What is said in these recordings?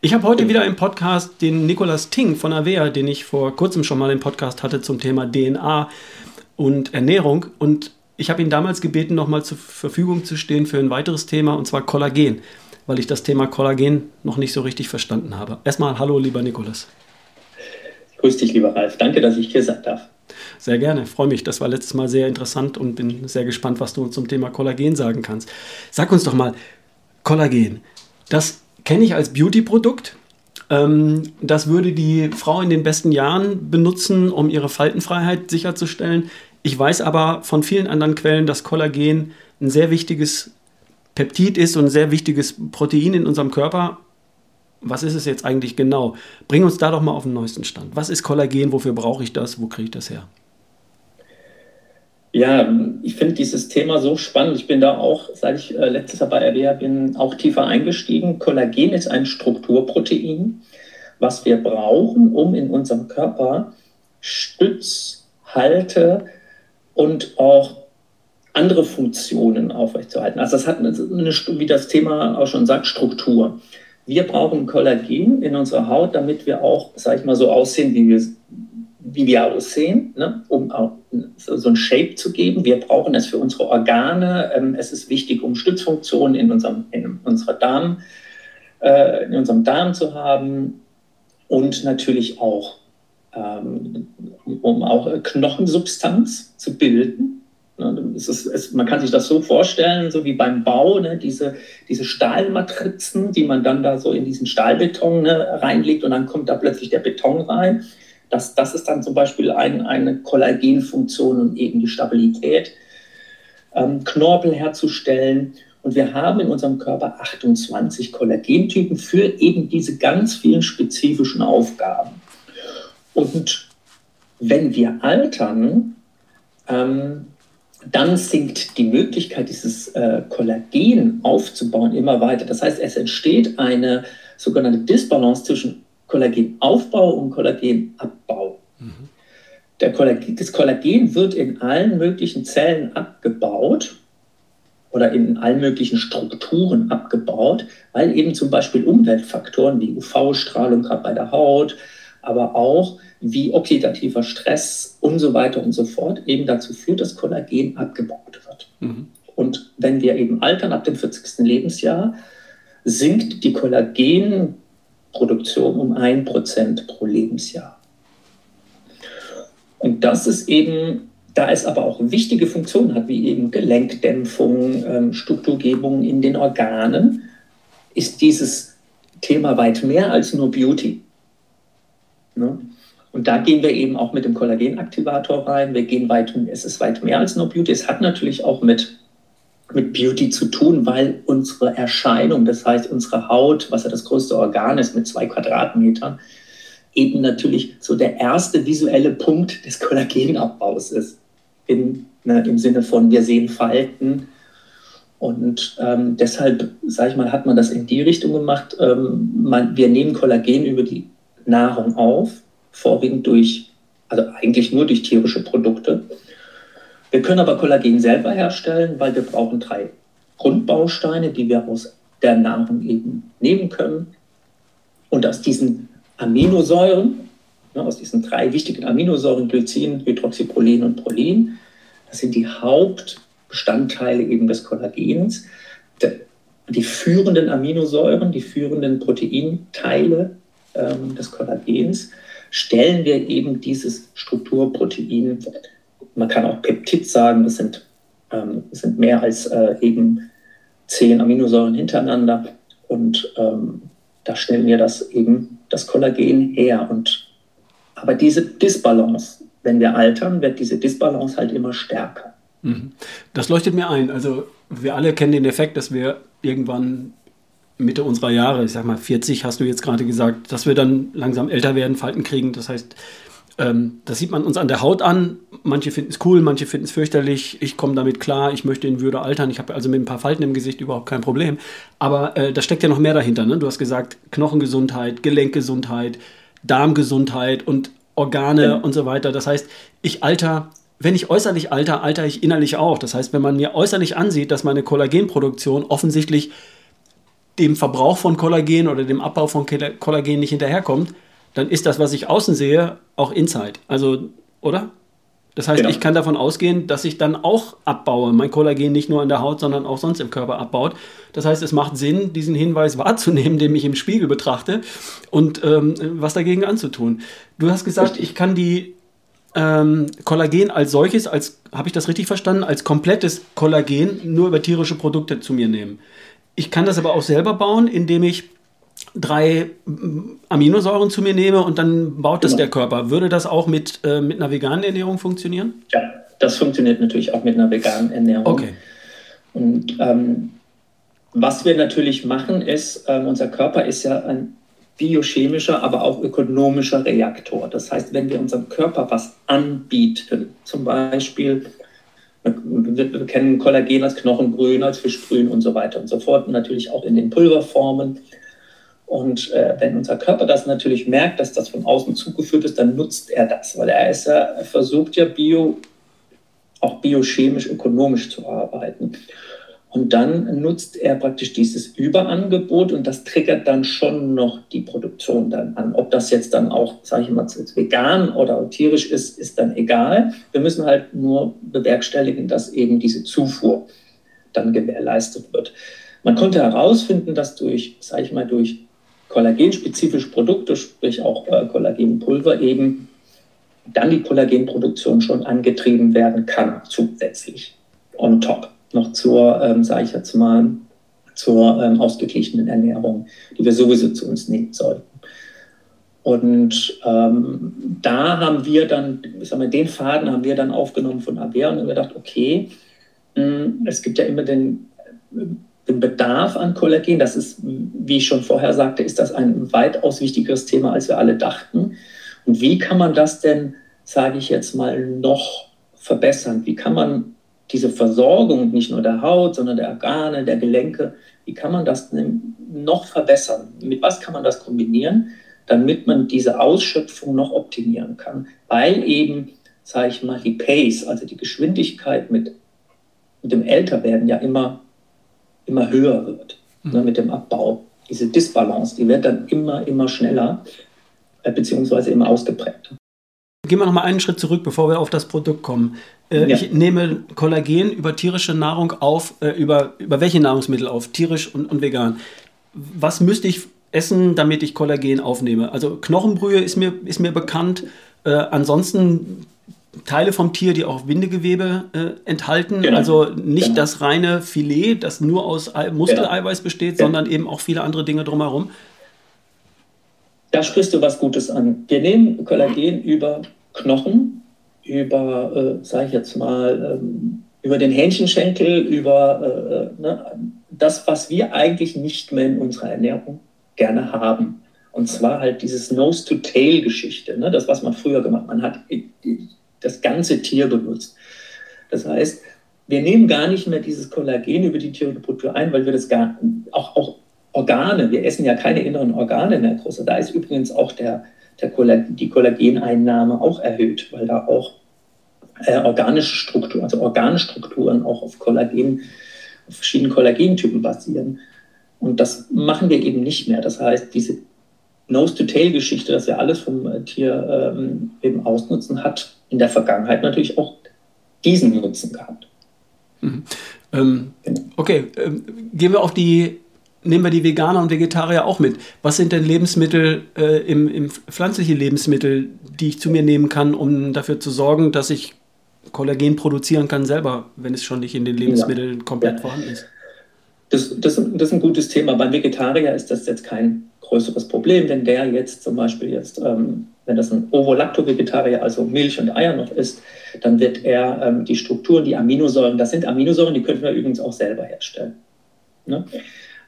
Ich habe heute wieder im Podcast den Nikolas Ting von Avea, den ich vor kurzem schon mal im Podcast hatte zum Thema DNA und Ernährung. Und ich habe ihn damals gebeten, nochmal zur Verfügung zu stehen für ein weiteres Thema, und zwar Kollagen, weil ich das Thema Kollagen noch nicht so richtig verstanden habe. Erstmal hallo, lieber Nikolas. Grüß dich, lieber Ralf. Danke, dass ich hier sein darf. Sehr gerne, freue mich. Das war letztes Mal sehr interessant und bin sehr gespannt, was du zum Thema Kollagen sagen kannst. Sag uns doch mal, Kollagen, das kenne ich als Beauty-Produkt. Ähm, das würde die Frau in den besten Jahren benutzen, um ihre Faltenfreiheit sicherzustellen. Ich weiß aber von vielen anderen Quellen, dass Kollagen ein sehr wichtiges Peptid ist und ein sehr wichtiges Protein in unserem Körper. Was ist es jetzt eigentlich genau? Bring uns da doch mal auf den neuesten Stand. Was ist Kollagen? Wofür brauche ich das? Wo kriege ich das her? Ja, ich finde dieses Thema so spannend. Ich bin da auch, seit ich äh, letztes Jahr bei RWA bin, auch tiefer eingestiegen. Kollagen ist ein Strukturprotein, was wir brauchen, um in unserem Körper Stütz, Halte und auch andere Funktionen aufrechtzuerhalten. Also das hat eine, wie das Thema auch schon sagt, Struktur. Wir brauchen Kollagen in unserer Haut, damit wir auch, sag ich mal, so aussehen, wie wir wie wir aussehen, ne, um auch so ein Shape zu geben. Wir brauchen es für unsere Organe. Ähm, es ist wichtig, um Stützfunktionen in unserem, in unserer Darm, äh, in unserem Darm zu haben und natürlich auch, ähm, um auch Knochensubstanz zu bilden. Ne, es ist, es, man kann sich das so vorstellen, so wie beim Bau, ne, diese, diese Stahlmatrizen, die man dann da so in diesen Stahlbeton ne, reinlegt und dann kommt da plötzlich der Beton rein. Das, das ist dann zum Beispiel ein, eine Kollagenfunktion und eben die Stabilität, ähm, Knorpel herzustellen. Und wir haben in unserem Körper 28 Kollagentypen für eben diese ganz vielen spezifischen Aufgaben. Und wenn wir altern, ähm, dann sinkt die Möglichkeit, dieses äh, Kollagen aufzubauen, immer weiter. Das heißt, es entsteht eine sogenannte Disbalance zwischen Kollagenaufbau und Kollagenabbau. Mhm. Der Kollagen, das Kollagen wird in allen möglichen Zellen abgebaut oder in allen möglichen Strukturen abgebaut, weil eben zum Beispiel Umweltfaktoren wie UV-Strahlung gerade bei der Haut, aber auch wie oxidativer Stress und so weiter und so fort eben dazu führt, dass Kollagen abgebaut wird. Mhm. Und wenn wir eben altern ab dem 40. Lebensjahr, sinkt die Kollagen Produktion um ein Prozent pro Lebensjahr. Und das ist eben, da es aber auch wichtige Funktionen hat, wie eben Gelenkdämpfung, ähm, Strukturgebung in den Organen, ist dieses Thema weit mehr als nur Beauty. Ne? Und da gehen wir eben auch mit dem Kollagenaktivator rein. Wir gehen weit, es ist weit mehr als nur Beauty. Es hat natürlich auch mit mit Beauty zu tun, weil unsere Erscheinung, das heißt unsere Haut, was ja das größte Organ ist mit zwei Quadratmetern, eben natürlich so der erste visuelle Punkt des Kollagenabbaus ist. In, ne, Im Sinne von, wir sehen Falten. Und ähm, deshalb, sage ich mal, hat man das in die Richtung gemacht. Ähm, man, wir nehmen Kollagen über die Nahrung auf, vorwiegend durch, also eigentlich nur durch tierische Produkte. Wir können aber Kollagen selber herstellen, weil wir brauchen drei Grundbausteine, die wir aus der Nahrung eben nehmen können. Und aus diesen Aminosäuren, ne, aus diesen drei wichtigen Aminosäuren, Glycin, Hydroxyprolin und Prolin, das sind die Hauptbestandteile eben des Kollagens. Die führenden Aminosäuren, die führenden Proteinteile ähm, des Kollagens, stellen wir eben dieses Strukturprotein man kann auch Peptid sagen, das sind, ähm, das sind mehr als äh, eben zehn Aminosäuren hintereinander. Und ähm, da stellen wir das eben, das Kollagen her. Und, aber diese Disbalance, wenn wir altern, wird diese Disbalance halt immer stärker. Mhm. Das leuchtet mir ein. Also wir alle kennen den Effekt, dass wir irgendwann Mitte unserer Jahre, ich sag mal 40 hast du jetzt gerade gesagt, dass wir dann langsam älter werden, Falten kriegen. Das heißt, ähm, das sieht man uns an der Haut an. Manche finden es cool, manche finden es fürchterlich. Ich komme damit klar, ich möchte in Würde altern. Ich habe also mit ein paar Falten im Gesicht überhaupt kein Problem. Aber äh, da steckt ja noch mehr dahinter. Ne? Du hast gesagt, Knochengesundheit, Gelenkgesundheit, Darmgesundheit und Organe ja. und so weiter. Das heißt, ich alter wenn ich äußerlich alter, alter ich innerlich auch. Das heißt, wenn man mir äußerlich ansieht, dass meine Kollagenproduktion offensichtlich dem Verbrauch von Kollagen oder dem Abbau von Kollagen nicht hinterherkommt, dann ist das, was ich außen sehe, auch Inside. Also, oder? Das heißt, genau. ich kann davon ausgehen, dass ich dann auch abbaue. Mein Kollagen nicht nur in der Haut, sondern auch sonst im Körper abbaut. Das heißt, es macht Sinn, diesen Hinweis wahrzunehmen, den ich im Spiegel betrachte und ähm, was dagegen anzutun. Du hast gesagt, ich kann die ähm, Kollagen als solches, als habe ich das richtig verstanden, als komplettes Kollagen nur über tierische Produkte zu mir nehmen. Ich kann das aber auch selber bauen, indem ich drei Aminosäuren zu mir nehme und dann baut das genau. der Körper. Würde das auch mit, äh, mit einer veganen Ernährung funktionieren? Ja, das funktioniert natürlich auch mit einer veganen Ernährung. Okay. Und ähm, was wir natürlich machen, ist, ähm, unser Körper ist ja ein biochemischer, aber auch ökonomischer Reaktor. Das heißt, wenn wir unserem Körper was anbieten, zum Beispiel, wir, wir kennen Kollagen als Knochengrün, als Fischgrün und so weiter und so fort, und natürlich auch in den Pulverformen. Und äh, wenn unser Körper das natürlich merkt, dass das von außen zugeführt ist, dann nutzt er das, weil er, ist ja, er versucht ja bio, auch biochemisch, ökonomisch zu arbeiten. Und dann nutzt er praktisch dieses Überangebot und das triggert dann schon noch die Produktion dann an. Ob das jetzt dann auch, sage ich mal, vegan oder tierisch ist, ist dann egal. Wir müssen halt nur bewerkstelligen, dass eben diese Zufuhr dann gewährleistet wird. Man konnte herausfinden, dass durch, sage ich mal, durch kollagenspezifische Produkte, sprich auch äh, Kollagenpulver eben, dann die Kollagenproduktion schon angetrieben werden kann, zusätzlich, on top, noch zur, ähm, sage ich jetzt mal, zur ähm, ausgeglichenen Ernährung, die wir sowieso zu uns nehmen sollten. Und ähm, da haben wir dann, ich sag mal, den Faden haben wir dann aufgenommen von ABR und haben gedacht, okay, mh, hm, es gibt ja immer den den Bedarf an Kollagen, das ist, wie ich schon vorher sagte, ist das ein weitaus wichtigeres Thema, als wir alle dachten. Und wie kann man das denn, sage ich jetzt mal, noch verbessern? Wie kann man diese Versorgung nicht nur der Haut, sondern der Organe, der Gelenke, wie kann man das noch verbessern? Mit was kann man das kombinieren, damit man diese Ausschöpfung noch optimieren kann? Weil eben, sage ich mal, die Pace, also die Geschwindigkeit mit, mit dem Älterwerden ja immer immer höher wird mhm. ne, mit dem Abbau. Diese Disbalance, die wird dann immer, immer schneller, äh, beziehungsweise immer ausgeprägter. Gehen wir noch mal einen Schritt zurück, bevor wir auf das Produkt kommen. Äh, ja. Ich nehme Kollagen über tierische Nahrung auf, äh, über, über welche Nahrungsmittel auf, tierisch und, und vegan. Was müsste ich essen, damit ich Kollagen aufnehme? Also Knochenbrühe ist mir, ist mir bekannt. Äh, ansonsten Teile vom Tier, die auch Bindegewebe äh, enthalten. Genau. Also nicht genau. das reine Filet, das nur aus Muskeleiweiß besteht, genau. sondern eben auch viele andere Dinge drumherum. Da sprichst du was Gutes an. Wir nehmen Kollagen über Knochen, über, äh, sage ich jetzt mal, ähm, über den Hähnchenschenkel, über äh, ne, das, was wir eigentlich nicht mehr in unserer Ernährung gerne haben. Und zwar halt dieses Nose-to-Tail-Geschichte, ne? das, was man früher gemacht hat. Man hat das ganze Tier benutzt. Das heißt, wir nehmen gar nicht mehr dieses Kollagen über die tierische ein, weil wir das gar auch, auch Organe, wir essen ja keine inneren Organe mehr groß. Da ist übrigens auch der, der Kollagen, die Kollageneinnahme auch erhöht, weil da auch äh, organische Strukturen, also Organstrukturen auch auf Kollagen, auf verschiedenen Kollagentypen basieren. Und das machen wir eben nicht mehr. Das heißt, diese Nose-to-Tail-Geschichte, dass wir alles vom äh, Tier ähm, eben ausnutzen, hat in der Vergangenheit natürlich auch diesen Nutzen gehabt. Mhm. Ähm, genau. Okay, ähm, gehen wir auf die, nehmen wir die Veganer und Vegetarier auch mit. Was sind denn Lebensmittel, äh, im, im pflanzliche Lebensmittel, die ich zu mir nehmen kann, um dafür zu sorgen, dass ich Kollagen produzieren kann selber, wenn es schon nicht in den Lebensmitteln ja. komplett ja. vorhanden ist? Das, das, das ist ein gutes Thema. Beim Vegetarier ist das jetzt kein größeres Problem, wenn der jetzt zum Beispiel jetzt, ähm, wenn das ein Ovo-Lacto-Vegetarier, also Milch und Eier noch isst, dann wird er ähm, die Strukturen, die Aminosäuren, das sind Aminosäuren, die können wir übrigens auch selber herstellen. Ne?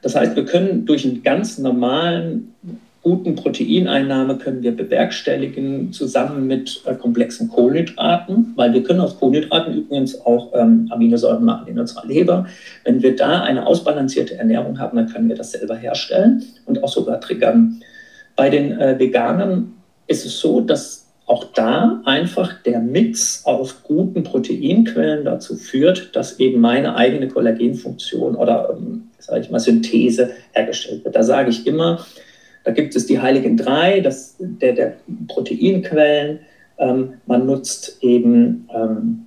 Das heißt, wir können durch einen ganz normalen guten Proteineinnahme können wir bewerkstelligen, zusammen mit äh, komplexen Kohlenhydraten, weil wir können aus Kohlenhydraten übrigens auch ähm, Aminosäuren machen in unserer Leber. Wenn wir da eine ausbalancierte Ernährung haben, dann können wir das selber herstellen und auch sogar triggern. Bei den äh, Veganern ist es so, dass auch da einfach der Mix aus guten Proteinquellen dazu führt, dass eben meine eigene Kollagenfunktion oder, ähm, sage ich mal, Synthese hergestellt wird. Da sage ich immer, da gibt es die heiligen drei, das, der, der Proteinquellen. Ähm, man nutzt eben ähm,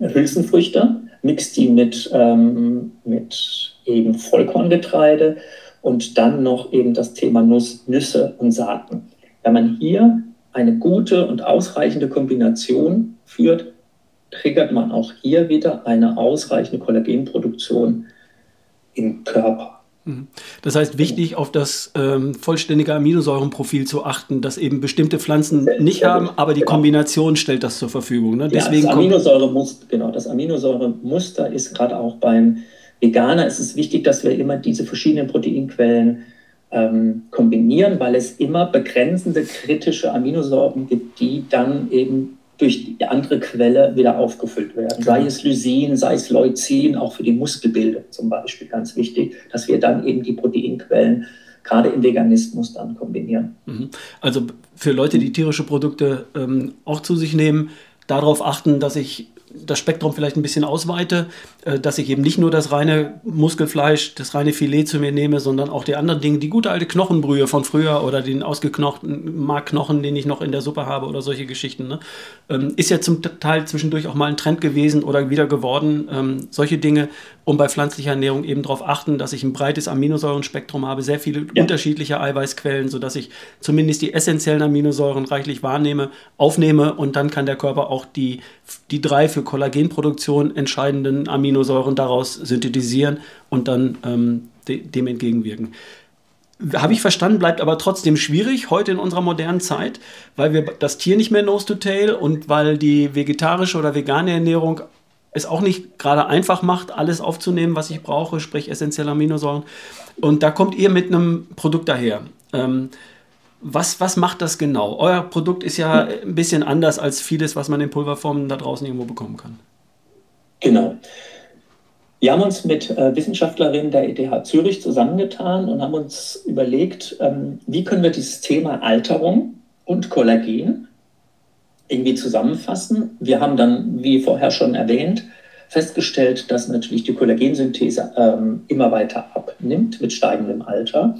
Hülsenfrüchte, mixt die mit, ähm, mit eben Vollkorngetreide und dann noch eben das Thema Nuss, Nüsse und Saaten. Wenn man hier eine gute und ausreichende Kombination führt, triggert man auch hier wieder eine ausreichende Kollagenproduktion im Körper. Mhm. Das heißt, wichtig auf das ähm, vollständige Aminosäurenprofil zu achten, das eben bestimmte Pflanzen nicht haben, aber die genau. Kombination stellt das zur Verfügung. Ne? Deswegen ja, das Aminosäuremuster, genau, das Aminosäuremuster ist gerade auch beim Veganer ist es wichtig, dass wir immer diese verschiedenen Proteinquellen ähm, kombinieren, weil es immer begrenzende kritische Aminosäuren gibt, die dann eben durch die andere Quelle wieder aufgefüllt werden. Sei es Lysin, sei es Leucin, auch für die Muskelbildung zum Beispiel ganz wichtig, dass wir dann eben die Proteinquellen gerade im Veganismus dann kombinieren. Mhm. Also für Leute, die tierische Produkte ähm, auch zu sich nehmen, darauf achten, dass ich das Spektrum vielleicht ein bisschen ausweite, äh, dass ich eben nicht nur das reine Muskelfleisch, das reine Filet zu mir nehme, sondern auch die anderen Dinge, die gute alte Knochenbrühe von früher oder den ausgeknochten Markknochen, den ich noch in der Suppe habe oder solche Geschichten. Ne? Ähm, ist ja zum Teil zwischendurch auch mal ein Trend gewesen oder wieder geworden. Ähm, solche Dinge, um bei pflanzlicher Ernährung eben darauf achten, dass ich ein breites Aminosäurenspektrum habe, sehr viele ja. unterschiedliche Eiweißquellen, sodass ich zumindest die essentiellen Aminosäuren reichlich wahrnehme, aufnehme und dann kann der Körper auch die, die drei für Kollagenproduktion entscheidenden Aminosäuren daraus synthetisieren und dann ähm, de dem entgegenwirken. Habe ich verstanden, bleibt aber trotzdem schwierig heute in unserer modernen Zeit, weil wir das Tier nicht mehr nose to tail und weil die vegetarische oder vegane Ernährung es auch nicht gerade einfach macht, alles aufzunehmen, was ich brauche, sprich essentielle Aminosäuren. Und da kommt ihr mit einem Produkt daher. Ähm, was, was macht das genau? Euer Produkt ist ja ein bisschen anders als vieles, was man in Pulverformen da draußen irgendwo bekommen kann. Genau. Wir haben uns mit äh, Wissenschaftlerinnen der ETH Zürich zusammengetan und haben uns überlegt, ähm, wie können wir dieses Thema Alterung und Kollagen irgendwie zusammenfassen. Wir haben dann, wie vorher schon erwähnt, festgestellt, dass natürlich die Kollagensynthese ähm, immer weiter abnimmt mit steigendem Alter.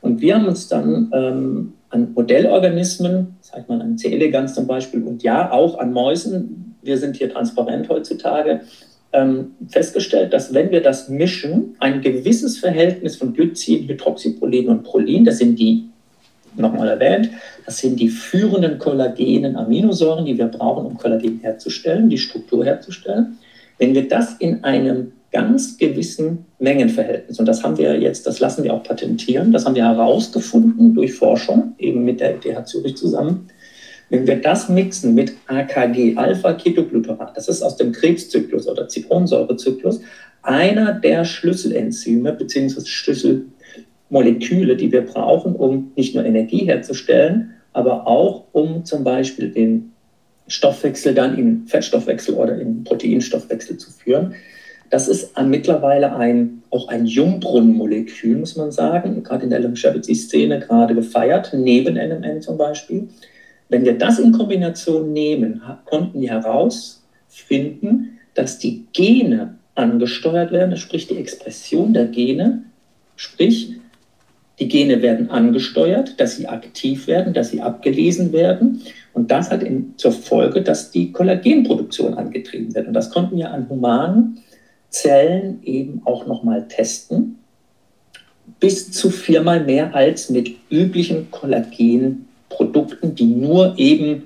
Und wir haben uns dann ähm, an Modellorganismen, sagt man an C. elegans zum Beispiel, und ja, auch an Mäusen, wir sind hier transparent heutzutage, ähm, festgestellt, dass wenn wir das mischen, ein gewisses Verhältnis von Glycin, Hydroxyprolin und Prolin, das sind die, nochmal erwähnt, das sind die führenden kollagenen Aminosäuren, die wir brauchen, um Kollagen herzustellen, die Struktur herzustellen. Wenn wir das in einem ganz gewissen Mengenverhältnis. Und das haben wir jetzt, das lassen wir auch patentieren, das haben wir herausgefunden durch Forschung, eben mit der ETH Zürich zusammen. Wenn wir das mixen mit AKG, Alpha-Ketogluterat, das ist aus dem Krebszyklus oder Zitronensäurezyklus, einer der Schlüsselenzyme bzw. Schlüsselmoleküle, die wir brauchen, um nicht nur Energie herzustellen, aber auch um zum Beispiel den Stoffwechsel dann in Fettstoffwechsel oder in Proteinstoffwechsel zu führen. Das ist mittlerweile ein, auch ein Jungbrunnenmolekül, muss man sagen, gerade in der Longevity-Szene gerade gefeiert, neben NMN zum Beispiel. Wenn wir das in Kombination nehmen, konnten wir herausfinden, dass die Gene angesteuert werden, sprich die Expression der Gene, sprich die Gene werden angesteuert, dass sie aktiv werden, dass sie abgelesen werden. Und das hat in, zur Folge, dass die Kollagenproduktion angetrieben wird. Und das konnten wir an humanen Zellen eben auch nochmal testen. Bis zu viermal mehr als mit üblichen Kollagenprodukten, die nur eben,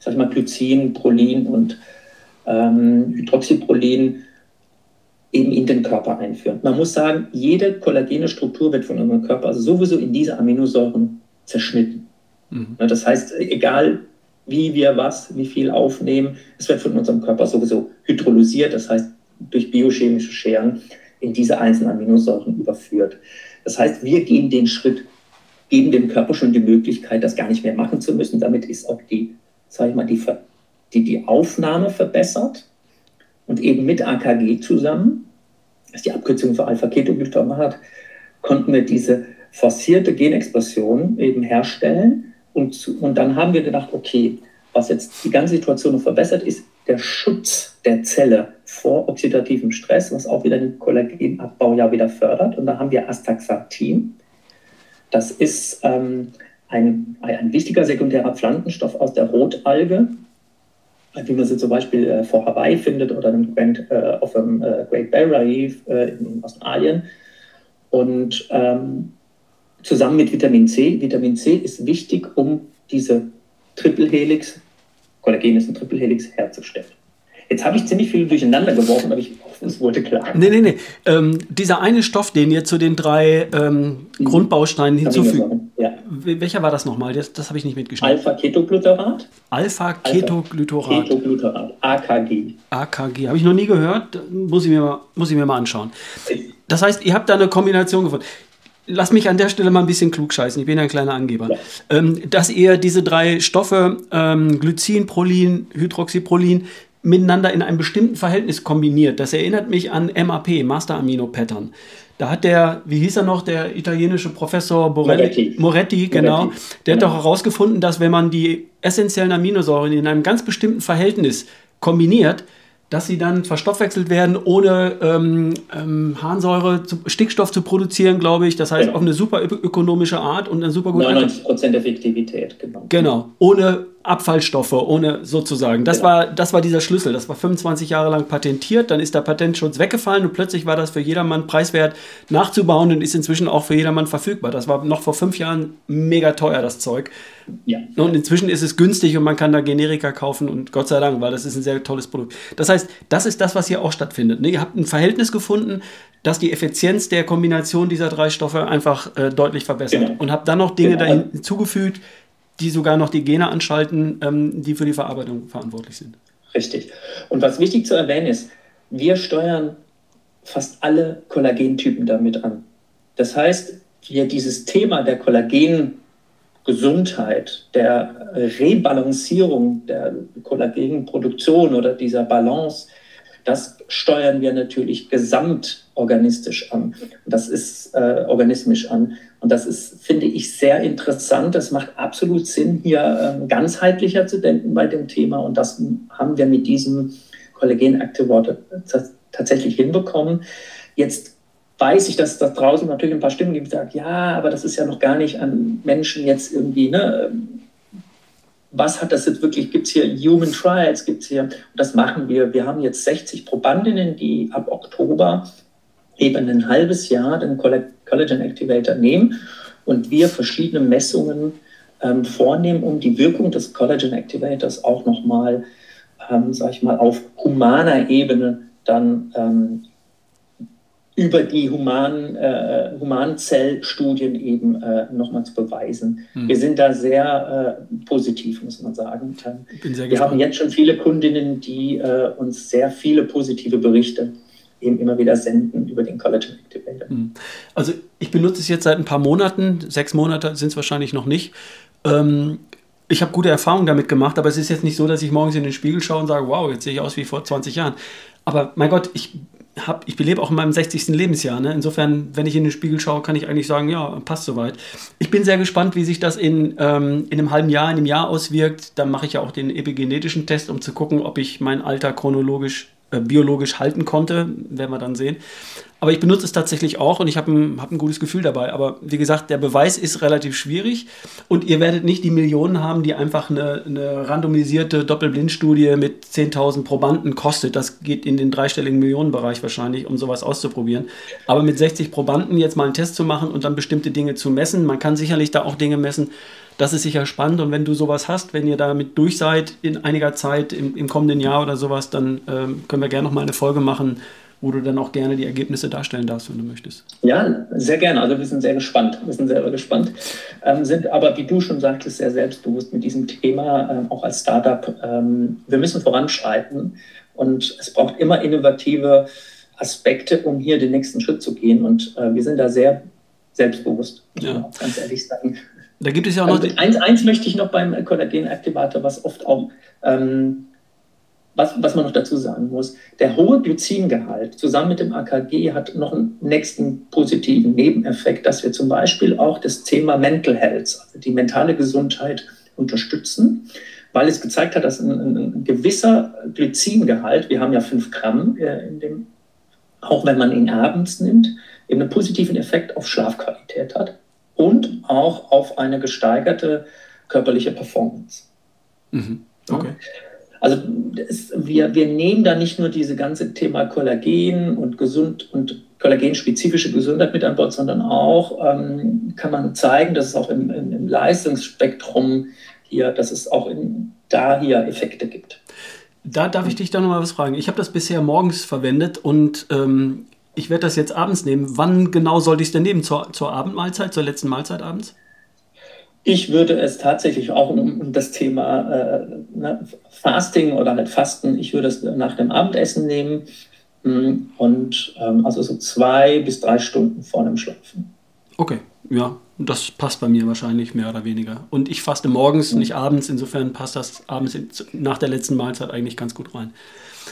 sag ich mal, Glycin, Prolin und ähm, Hydroxyprolin eben in den Körper einführen. Man muss sagen, jede kollagene Struktur wird von unserem Körper also sowieso in diese Aminosäuren zerschnitten. Mhm. Das heißt, egal wie wir was, wie viel aufnehmen, es wird von unserem Körper sowieso hydrolysiert, das heißt durch biochemische Scheren in diese einzelnen Aminosäuren überführt. Das heißt, wir gehen den Schritt, geben dem Körper schon die Möglichkeit, das gar nicht mehr machen zu müssen. Damit ist auch die, sag ich mal, die, die, die Aufnahme verbessert und eben mit AKG zusammen, das ist die Abkürzung für Alpha-Ketoglutamat, konnten wir diese forcierte Genexpression eben herstellen. Und, und dann haben wir gedacht, okay, was jetzt die ganze Situation noch verbessert, ist der Schutz der Zelle vor oxidativem Stress, was auch wieder den Kollagenabbau ja wieder fördert. Und da haben wir Astaxanthin. Das ist ähm, ein, ein wichtiger sekundärer Pflanzenstoff aus der Rotalge, wie man sie zum Beispiel äh, vor Hawaii findet oder im Grand, äh, auf dem äh, Great Barrier Reef äh, in Australien. Und ähm, zusammen mit Vitamin C. Vitamin C ist wichtig, um diese Triple-Helix, Kollagen ist ein Triple-Helix, herzustellen. Jetzt habe ich ziemlich viel durcheinander geworfen, aber ich hoffe, es wurde klar. Nee, nee, nee. Ähm, dieser eine Stoff, den ihr zu den drei ähm, mhm. Grundbausteinen hinzufügt, ja. welcher war das nochmal? Das, das habe ich nicht mitgeschrieben. Alpha-Ketoglycerat. Alpha-Ketoglycerat. Ketoglycerat, AKG. AKG, habe ich noch nie gehört, muss ich, mir mal, muss ich mir mal anschauen. Das heißt, ihr habt da eine Kombination gefunden lass mich an der Stelle mal ein bisschen klug scheißen. Ich bin ja ein kleiner Angeber. Ja. Ähm, dass ihr diese drei Stoffe, ähm, Glycin, Prolin, Hydroxyprolin, miteinander in einem bestimmten Verhältnis kombiniert. Das erinnert mich an MAP, Master Amino Pattern. Da hat der, wie hieß er noch, der italienische Professor Borelli, Moretti, Moretti genau, Moretti. der hat genau. doch herausgefunden, dass wenn man die essentiellen Aminosäuren in einem ganz bestimmten Verhältnis kombiniert, dass sie dann verstoffwechselt werden, ohne ähm, ähm, Harnsäure, zu, Stickstoff zu produzieren, glaube ich. Das heißt, ja. auf eine super ökonomische Art und eine super gute 99% Effektivität, genau. Genau, ohne Abfallstoffe, ohne sozusagen. Das, genau. war, das war dieser Schlüssel. Das war 25 Jahre lang patentiert, dann ist der Patentschutz weggefallen und plötzlich war das für jedermann preiswert nachzubauen und ist inzwischen auch für jedermann verfügbar. Das war noch vor fünf Jahren mega teuer, das Zeug. Ja. Und inzwischen ist es günstig und man kann da Generika kaufen und Gott sei Dank, weil das ist ein sehr tolles Produkt. Das heißt, das ist das, was hier auch stattfindet. Ne? Ihr habt ein Verhältnis gefunden, das die Effizienz der Kombination dieser drei Stoffe einfach äh, deutlich verbessert. Genau. Und habt dann noch Dinge genau. dahin hinzugefügt, die sogar noch die Gene anschalten, ähm, die für die Verarbeitung verantwortlich sind. Richtig. Und was wichtig zu erwähnen ist, wir steuern fast alle Kollagentypen damit an. Das heißt, wir dieses Thema der Kollagengesundheit, der Rebalancierung der Kollagenproduktion oder dieser Balance, das steuern wir natürlich gesamtorganistisch an. Das ist äh, organismisch an. Und das ist, finde ich, sehr interessant. Es macht absolut Sinn, hier ähm, ganzheitlicher zu denken bei dem Thema. Und das haben wir mit diesem Kollagen Active tatsächlich hinbekommen. Jetzt weiß ich, dass es da draußen natürlich ein paar Stimmen gibt, die sagen, ja, aber das ist ja noch gar nicht an Menschen jetzt irgendwie, ne, was hat das jetzt wirklich, gibt es hier Human Trials, gibt es hier, und das machen wir. Wir haben jetzt 60 Probandinnen, die ab Oktober eben ein halbes Jahr den Collagen Activator nehmen und wir verschiedene Messungen ähm, vornehmen, um die Wirkung des Collagen Activators auch nochmal, ähm, sag ich mal, auf humaner Ebene dann ähm, über die humanen, äh, Humanzellstudien eben äh, nochmal zu beweisen. Hm. Wir sind da sehr äh, positiv, muss man sagen. wir gespannt. haben jetzt schon viele Kundinnen, die äh, uns sehr viele positive Berichte eben immer wieder senden über den Collagen Activator. Hm. Also ich benutze es jetzt seit ein paar Monaten, sechs Monate sind es wahrscheinlich noch nicht. Ähm, ich habe gute Erfahrungen damit gemacht, aber es ist jetzt nicht so, dass ich morgens in den Spiegel schaue und sage, wow, jetzt sehe ich aus wie vor 20 Jahren. Aber mein Gott, ich hab, ich belebe auch in meinem 60. Lebensjahr. Ne? Insofern, wenn ich in den Spiegel schaue, kann ich eigentlich sagen, ja, passt soweit. Ich bin sehr gespannt, wie sich das in, ähm, in einem halben Jahr, in einem Jahr auswirkt. Dann mache ich ja auch den epigenetischen Test, um zu gucken, ob ich mein Alter chronologisch, biologisch halten konnte. Werden wir dann sehen. Aber ich benutze es tatsächlich auch und ich habe ein, hab ein gutes Gefühl dabei. Aber wie gesagt, der Beweis ist relativ schwierig und ihr werdet nicht die Millionen haben, die einfach eine, eine randomisierte Doppelblindstudie mit 10.000 Probanden kostet. Das geht in den dreistelligen Millionenbereich wahrscheinlich, um sowas auszuprobieren. Aber mit 60 Probanden jetzt mal einen Test zu machen und dann bestimmte Dinge zu messen, man kann sicherlich da auch Dinge messen, das ist sicher spannend. Und wenn du sowas hast, wenn ihr damit durch seid in einiger Zeit im, im kommenden Jahr oder sowas, dann ähm, können wir gerne noch mal eine Folge machen, wo du dann auch gerne die Ergebnisse darstellen darfst, wenn du möchtest. Ja, sehr gerne. Also wir sind sehr gespannt. Wir sind selber gespannt. Ähm, sind aber, wie du schon sagtest, sehr selbstbewusst mit diesem Thema, ähm, auch als Startup. Ähm, wir müssen voranschreiten und es braucht immer innovative Aspekte, um hier den nächsten Schritt zu gehen. Und äh, wir sind da sehr selbstbewusst, ja. ganz ehrlich sagen. Da gibt es ja auch noch. Also, eins, eins möchte ich noch beim Kollagenaktivator, was oft auch ähm, was, was man noch dazu sagen muss, der hohe Glycingehalt zusammen mit dem AKG hat noch einen nächsten positiven Nebeneffekt, dass wir zum Beispiel auch das Thema Mental Health, also die mentale Gesundheit, unterstützen. weil es gezeigt hat, dass ein, ein gewisser Glycingehalt, wir haben ja 5 Gramm äh, in dem, auch wenn man ihn abends nimmt, eben einen positiven Effekt auf Schlafqualität hat und auch auf eine gesteigerte körperliche Performance. Mhm. Okay. Also es, wir, wir nehmen da nicht nur diese ganze Thema Kollagen und gesund und kollagenspezifische Gesundheit mit an Bord, sondern auch ähm, kann man zeigen, dass es auch im, im, im Leistungsspektrum hier, dass es auch in, da hier Effekte gibt. Da darf ich dich da nochmal was fragen. Ich habe das bisher morgens verwendet und ähm, ich werde das jetzt abends nehmen. Wann genau sollte ich es denn nehmen? Zur, zur Abendmahlzeit, zur letzten Mahlzeit abends? Ich würde es tatsächlich auch um, das Thema äh, ne, Fasting oder halt Fasten, ich würde es nach dem Abendessen nehmen mm, und ähm, also so zwei bis drei Stunden vor dem Schlafen. Okay, ja, das passt bei mir wahrscheinlich mehr oder weniger. Und ich faste morgens, mhm. nicht abends, insofern passt das abends nach der letzten Mahlzeit eigentlich ganz gut rein.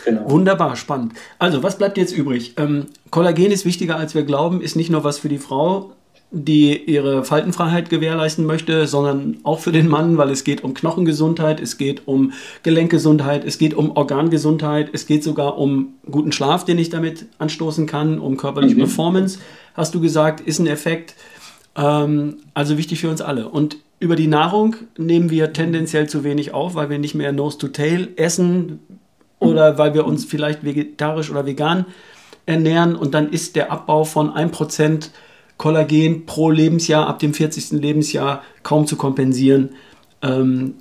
Genau. Wunderbar, spannend. Also, was bleibt jetzt übrig? Ähm, Kollagen ist wichtiger, als wir glauben, ist nicht nur was für die Frau, die ihre Faltenfreiheit gewährleisten möchte, sondern auch für den Mann, weil es geht um Knochengesundheit, es geht um Gelenkgesundheit, es geht um Organgesundheit, es geht sogar um guten Schlaf, den ich damit anstoßen kann, um körperliche mhm. Performance, hast du gesagt, ist ein Effekt. Ähm, also wichtig für uns alle. Und über die Nahrung nehmen wir tendenziell zu wenig auf, weil wir nicht mehr Nose to Tail essen oder weil wir uns vielleicht vegetarisch oder vegan ernähren und dann ist der Abbau von 1% Kollagen pro Lebensjahr ab dem 40. Lebensjahr kaum zu kompensieren ähm,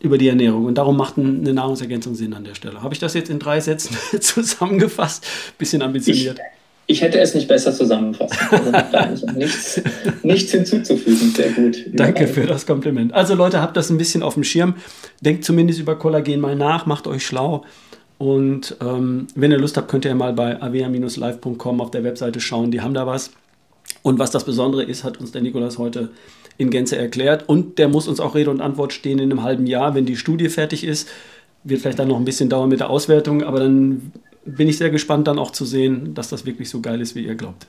über die Ernährung. Und darum macht eine Nahrungsergänzung Sinn an der Stelle. Habe ich das jetzt in drei Sätzen zusammengefasst? Bisschen ambitioniert. Ich, ich hätte es nicht besser zusammenfassen können. Also nichts, nichts hinzuzufügen. Sehr gut. Danke für das Kompliment. Also Leute, habt das ein bisschen auf dem Schirm. Denkt zumindest über Kollagen mal nach, macht euch schlau. Und ähm, wenn ihr Lust habt, könnt ihr mal bei avea-live.com auf der Webseite schauen. Die haben da was. Und was das Besondere ist, hat uns der Nikolas heute in Gänze erklärt. Und der muss uns auch Rede und Antwort stehen in einem halben Jahr, wenn die Studie fertig ist. Wird vielleicht dann noch ein bisschen dauern mit der Auswertung, aber dann bin ich sehr gespannt, dann auch zu sehen, dass das wirklich so geil ist, wie ihr glaubt.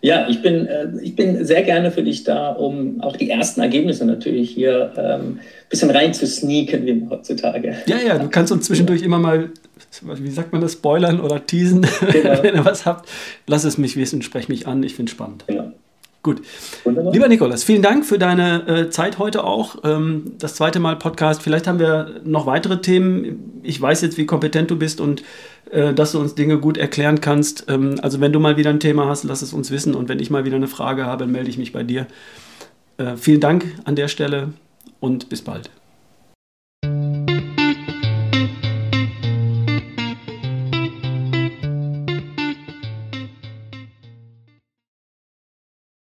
Ja, ich bin, äh, ich bin sehr gerne für dich da, um auch die ersten Ergebnisse natürlich hier ein ähm, bisschen rein zu sneaken, wie heutzutage. Ja, ja, du kannst uns zwischendurch immer mal wie sagt man das, spoilern oder teasen, genau. wenn ihr was habt. Lass es mich wissen, sprech mich an, ich finde es spannend. Genau. Gut. Wunderbar. Lieber Nikolas, vielen Dank für deine äh, Zeit heute auch. Ähm, das zweite Mal Podcast. Vielleicht haben wir noch weitere Themen. Ich weiß jetzt, wie kompetent du bist und äh, dass du uns Dinge gut erklären kannst. Ähm, also wenn du mal wieder ein Thema hast, lass es uns wissen. Und wenn ich mal wieder eine Frage habe, melde ich mich bei dir. Äh, vielen Dank an der Stelle und bis bald.